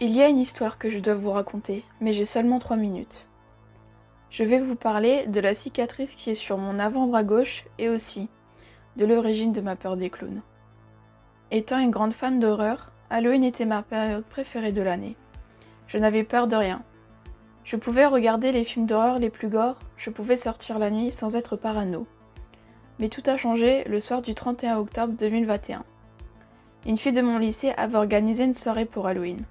Il y a une histoire que je dois vous raconter, mais j'ai seulement trois minutes. Je vais vous parler de la cicatrice qui est sur mon avant-bras gauche et aussi de l'origine de ma peur des clowns. Étant une grande fan d'horreur, Halloween était ma période préférée de l'année. Je n'avais peur de rien. Je pouvais regarder les films d'horreur les plus gore, je pouvais sortir la nuit sans être parano. Mais tout a changé le soir du 31 octobre 2021. Une fille de mon lycée avait organisé une soirée pour Halloween.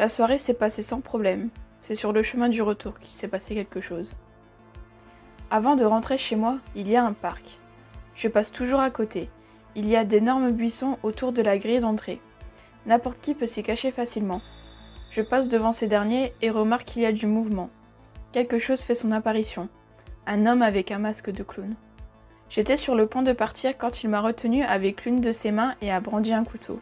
La soirée s'est passée sans problème. C'est sur le chemin du retour qu'il s'est passé quelque chose. Avant de rentrer chez moi, il y a un parc. Je passe toujours à côté. Il y a d'énormes buissons autour de la grille d'entrée. N'importe qui peut s'y cacher facilement. Je passe devant ces derniers et remarque qu'il y a du mouvement. Quelque chose fait son apparition. Un homme avec un masque de clown. J'étais sur le point de partir quand il m'a retenu avec l'une de ses mains et a brandi un couteau.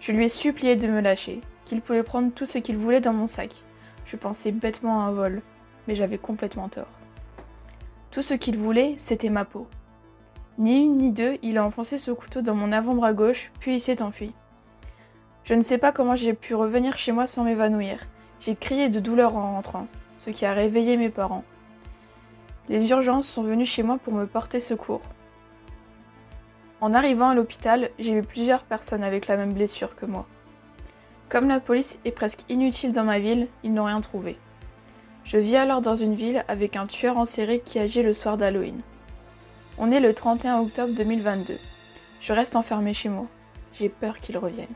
Je lui ai supplié de me lâcher qu'il pouvait prendre tout ce qu'il voulait dans mon sac. Je pensais bêtement à un vol, mais j'avais complètement tort. Tout ce qu'il voulait, c'était ma peau. Ni une ni deux, il a enfoncé ce couteau dans mon avant-bras gauche, puis il s'est enfui. Je ne sais pas comment j'ai pu revenir chez moi sans m'évanouir. J'ai crié de douleur en rentrant, ce qui a réveillé mes parents. Les urgences sont venues chez moi pour me porter secours. En arrivant à l'hôpital, j'ai vu plusieurs personnes avec la même blessure que moi. Comme la police est presque inutile dans ma ville, ils n'ont rien trouvé. Je vis alors dans une ville avec un tueur en série qui agit le soir d'Halloween. On est le 31 octobre 2022. Je reste enfermé chez moi. J'ai peur qu'il revienne.